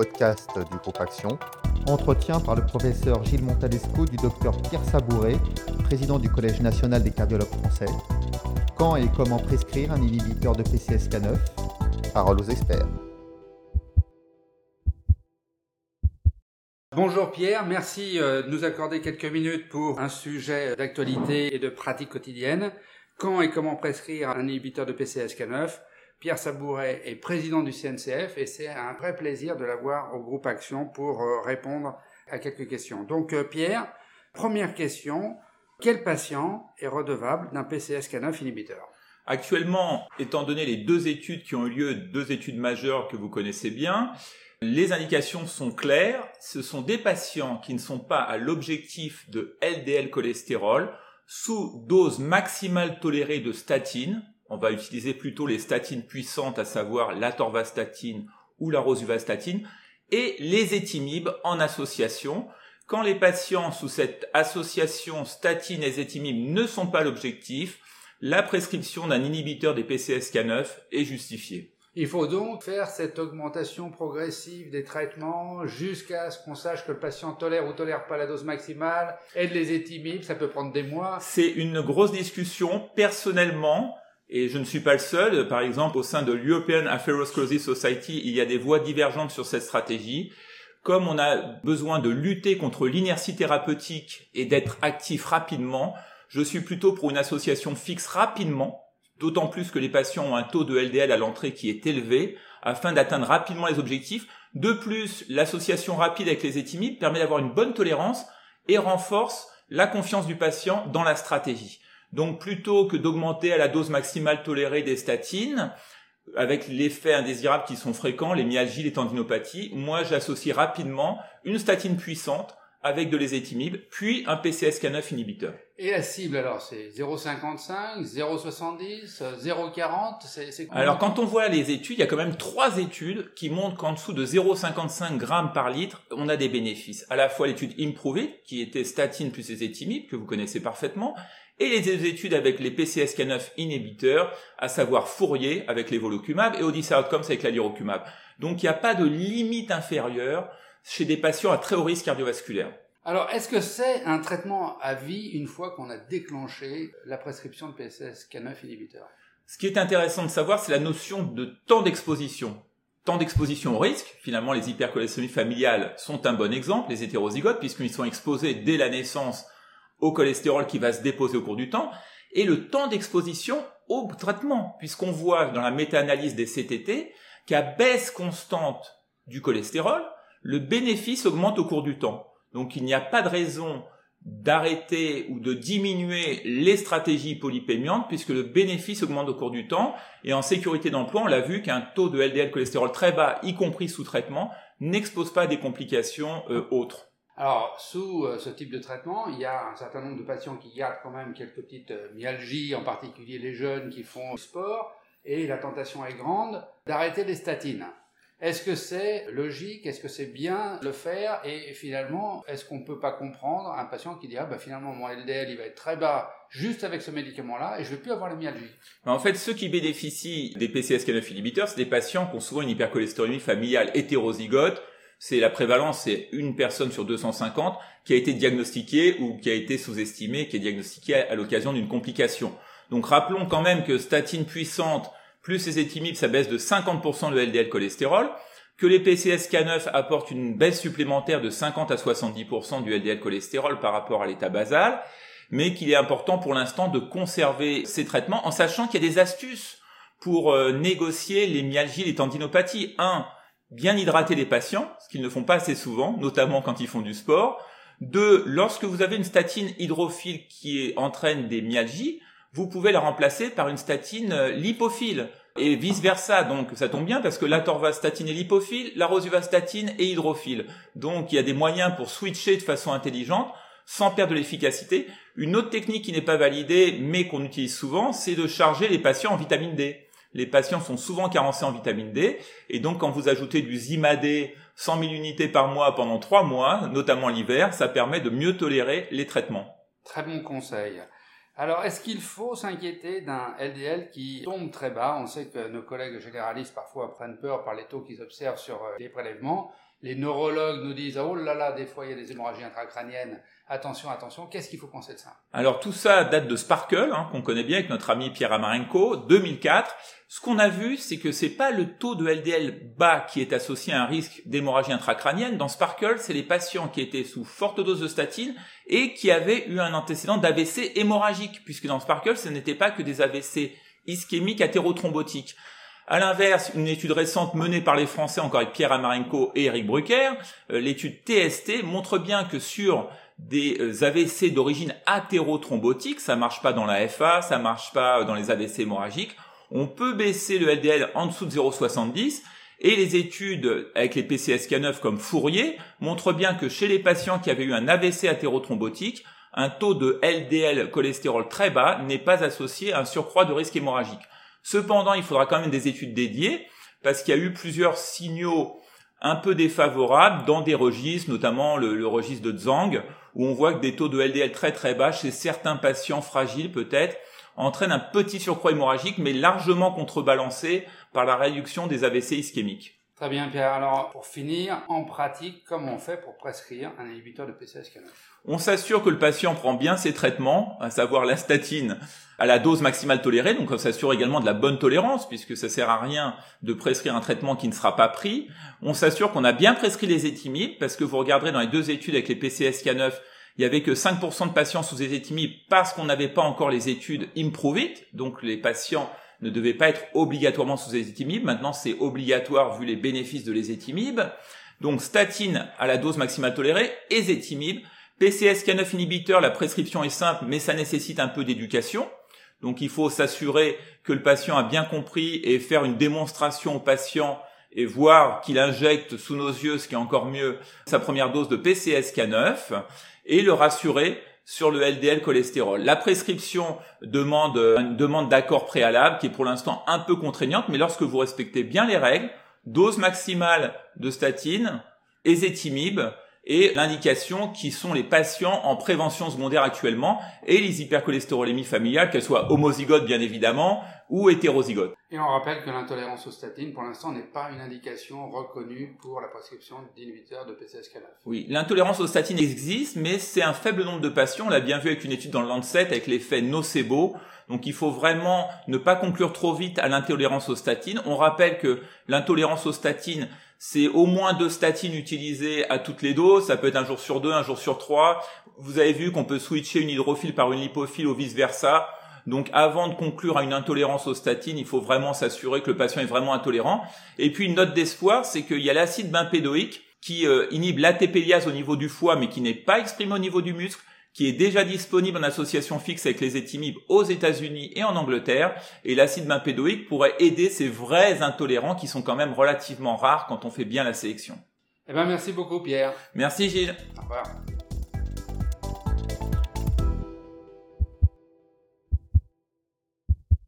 podcast du groupe Action. Entretien par le professeur Gilles Montalesco du docteur Pierre Sabouret, président du Collège national des cardiologues français. Quand et comment prescrire un inhibiteur de PCSK9 Parole aux experts. Bonjour Pierre, merci euh, de nous accorder quelques minutes pour un sujet d'actualité et de pratique quotidienne. Quand et comment prescrire un inhibiteur de PCSK9 Pierre Sabouret est président du CNCF et c'est un vrai plaisir de l'avoir au groupe Action pour euh, répondre à quelques questions. Donc euh, Pierre, première question, quel patient est redevable d'un PCSK9 inhibiteur? Actuellement, étant donné les deux études qui ont eu lieu, deux études majeures que vous connaissez bien, les indications sont claires. Ce sont des patients qui ne sont pas à l'objectif de LDL cholestérol sous dose maximale tolérée de statine, on va utiliser plutôt les statines puissantes, à savoir la torvastatine ou la rosuvastatine, et les étimibes en association. Quand les patients sous cette association statine et étimibes ne sont pas l'objectif, la prescription d'un inhibiteur des PCSK9 est justifiée. Il faut donc faire cette augmentation progressive des traitements jusqu'à ce qu'on sache que le patient tolère ou tolère pas la dose maximale, aide les étimibes, ça peut prendre des mois. C'est une grosse discussion. Personnellement, et je ne suis pas le seul. Par exemple, au sein de l'European Atherosclerosis Society, il y a des voies divergentes sur cette stratégie. Comme on a besoin de lutter contre l'inertie thérapeutique et d'être actif rapidement, je suis plutôt pour une association fixe rapidement, d'autant plus que les patients ont un taux de LDL à l'entrée qui est élevé, afin d'atteindre rapidement les objectifs. De plus, l'association rapide avec les étimibes permet d'avoir une bonne tolérance et renforce la confiance du patient dans la stratégie. Donc plutôt que d'augmenter à la dose maximale tolérée des statines, avec l'effet indésirable qui sont fréquents, les myalgies, les tendinopathies, moi j'associe rapidement une statine puissante avec de l'ésétimib, puis un PCSK9 inhibiteur. Et la cible alors, c'est 0,55, 0,70, 0,40 c'est, Alors quand on voit les études, il y a quand même trois études qui montrent qu'en dessous de 0,55 grammes par litre, on a des bénéfices. À la fois l'étude Improve qui était statine plus ésétimib, que vous connaissez parfaitement, et les études avec les PCSK9 inhibiteurs, à savoir Fourier avec les volocumab et Odyssey Outcomes avec la lirocumab. Donc il n'y a pas de limite inférieure chez des patients à très haut risque cardiovasculaire. Alors, est-ce que c'est un traitement à vie une fois qu'on a déclenché la prescription de PCSK9 inhibiteur Ce qui est intéressant de savoir, c'est la notion de temps d'exposition. Temps d'exposition au risque, finalement les hypercholestéromies familiales sont un bon exemple, les hétérozygotes, puisqu'ils sont exposés dès la naissance au cholestérol qui va se déposer au cours du temps, et le temps d'exposition au traitement, puisqu'on voit dans la méta-analyse des CTT qu'à baisse constante du cholestérol, le bénéfice augmente au cours du temps. Donc il n'y a pas de raison d'arrêter ou de diminuer les stratégies polypémiantes puisque le bénéfice augmente au cours du temps et en sécurité d'emploi on l'a vu qu'un taux de LDL cholestérol très bas y compris sous traitement n'expose pas des complications euh, autres. Alors, sous euh, ce type de traitement, il y a un certain nombre de patients qui gardent quand même quelques petites euh, myalgies, en particulier les jeunes qui font du sport, et la tentation est grande d'arrêter les statines. Est-ce que c'est logique? Est-ce que c'est bien de le faire? Et finalement, est-ce qu'on ne peut pas comprendre un patient qui dit ah, bah, finalement mon LDL il va être très bas juste avec ce médicament-là et je ne vais plus avoir la myalgie En fait, ceux qui bénéficient des PCSK9 inhibiteurs, c'est des patients qui ont souvent une hypercholestérolémie familiale hétérozygote c'est la prévalence, c'est une personne sur 250 qui a été diagnostiquée ou qui a été sous-estimée, qui est diagnostiquée à, l'occasion d'une complication. Donc rappelons quand même que statine puissante plus les étimibes, ça baisse de 50% le LDL cholestérol, que les PCSK9 apportent une baisse supplémentaire de 50 à 70% du LDL cholestérol par rapport à l'état basal, mais qu'il est important pour l'instant de conserver ces traitements en sachant qu'il y a des astuces pour euh, négocier les myalgies, les tendinopathies. Un, bien hydrater les patients, ce qu'ils ne font pas assez souvent, notamment quand ils font du sport. Deux, lorsque vous avez une statine hydrophile qui entraîne des myalgies, vous pouvez la remplacer par une statine euh, lipophile et vice versa. Donc ça tombe bien parce que la torvastatine est lipophile, la rosuvastatine est hydrophile. Donc il y a des moyens pour switcher de façon intelligente sans perdre de l'efficacité. Une autre technique qui n'est pas validée mais qu'on utilise souvent, c'est de charger les patients en vitamine D les patients sont souvent carencés en vitamine D, et donc quand vous ajoutez du Zimadé 100 000 unités par mois pendant 3 mois, notamment l'hiver, ça permet de mieux tolérer les traitements. Très bon conseil. Alors, est-ce qu'il faut s'inquiéter d'un LDL qui tombe très bas? On sait que nos collègues généralistes parfois prennent peur par les taux qu'ils observent sur euh, les prélèvements. Les neurologues nous disent oh là là, des fois il y a des hémorragies intracrâniennes. Attention, attention. Qu'est-ce qu'il faut penser de ça? Alors tout ça date de Sparkle, hein, qu'on connaît bien avec notre ami Pierre Amarenko, 2004. Ce qu'on a vu, c'est que c'est pas le taux de LDL bas qui est associé à un risque d'hémorragie intracrânienne. Dans Sparkle, c'est les patients qui étaient sous forte dose de statine et qui avaient eu un antécédent d'AVC hémorragique, puisque dans Sparkle, ce n'était pas que des AVC ischémiques athérothrombotiques. À l'inverse, une étude récente menée par les Français, encore avec Pierre Amarenko et Eric Brucker, euh, l'étude TST montre bien que sur des euh, AVC d'origine athérothrombotique, ça marche pas dans la FA, ça marche pas dans les AVC hémorragiques, on peut baisser le LDL en dessous de 0,70 et les études avec les PCSK9 comme Fourier montrent bien que chez les patients qui avaient eu un AVC athérothrombotique, un taux de LDL cholestérol très bas n'est pas associé à un surcroît de risque hémorragique. Cependant, il faudra quand même des études dédiées parce qu'il y a eu plusieurs signaux un peu défavorables dans des registres, notamment le, registre de Zhang, où on voit que des taux de LDL très très bas chez certains patients fragiles peut-être entraînent un petit surcroît hémorragique, mais largement contrebalancé par la réduction des AVC ischémiques. Très bien Pierre. Alors pour finir, en pratique, comment on fait pour prescrire un inhibiteur de PCSK9 On s'assure que le patient prend bien ses traitements, à savoir la statine à la dose maximale tolérée, donc on s'assure également de la bonne tolérance, puisque ça sert à rien de prescrire un traitement qui ne sera pas pris. On s'assure qu'on a bien prescrit les étimides, parce que vous regarderez dans les deux études avec les PCSK9, il y avait que 5% de patients sous étimides parce qu'on n'avait pas encore les études Improve It, donc les patients ne devaient pas être obligatoirement sous étimides. Maintenant, c'est obligatoire vu les bénéfices de l'ésétimib. Donc, statine à la dose maximale tolérée, ésétimib. PCSK9 inhibiteur, la prescription est simple, mais ça nécessite un peu d'éducation. Donc, il faut s'assurer que le patient a bien compris et faire une démonstration au patient et voir qu'il injecte sous nos yeux, ce qui est encore mieux, sa première dose de PCSK9 et le rassurer sur le LDL cholestérol. La prescription demande une demande d'accord préalable qui est pour l'instant un peu contraignante, mais lorsque vous respectez bien les règles, dose maximale de statine, ésétimib, et l'indication qui sont les patients en prévention secondaire actuellement et les hypercholestérolémies familiales, qu'elles soient homozygotes bien évidemment ou hétérozygotes. Et on rappelle que l'intolérance aux statines, pour l'instant, n'est pas une indication reconnue pour la prescription d'inhibiteurs de PCSK9. Oui, l'intolérance aux statines existe, mais c'est un faible nombre de patients. On l'a bien vu avec une étude dans le Lancet avec l'effet nocebo. Donc il faut vraiment ne pas conclure trop vite à l'intolérance aux statines. On rappelle que l'intolérance aux statines, c'est au moins deux statines utilisées à toutes les doses. Ça peut être un jour sur deux, un jour sur trois. Vous avez vu qu'on peut switcher une hydrophile par une lipophile ou vice versa. Donc avant de conclure à une intolérance aux statines, il faut vraiment s'assurer que le patient est vraiment intolérant. Et puis une note d'espoir, c'est qu'il y a l'acide bempédoïque qui euh, inhibe l'ATPase au niveau du foie mais qui n'est pas exprimé au niveau du muscle qui est déjà disponible en association fixe avec les étimibes aux États-Unis et en Angleterre. Et l'acide bempédoïque pourrait aider ces vrais intolérants qui sont quand même relativement rares quand on fait bien la sélection. Eh ben, merci beaucoup, Pierre. Merci, Gilles. Au revoir.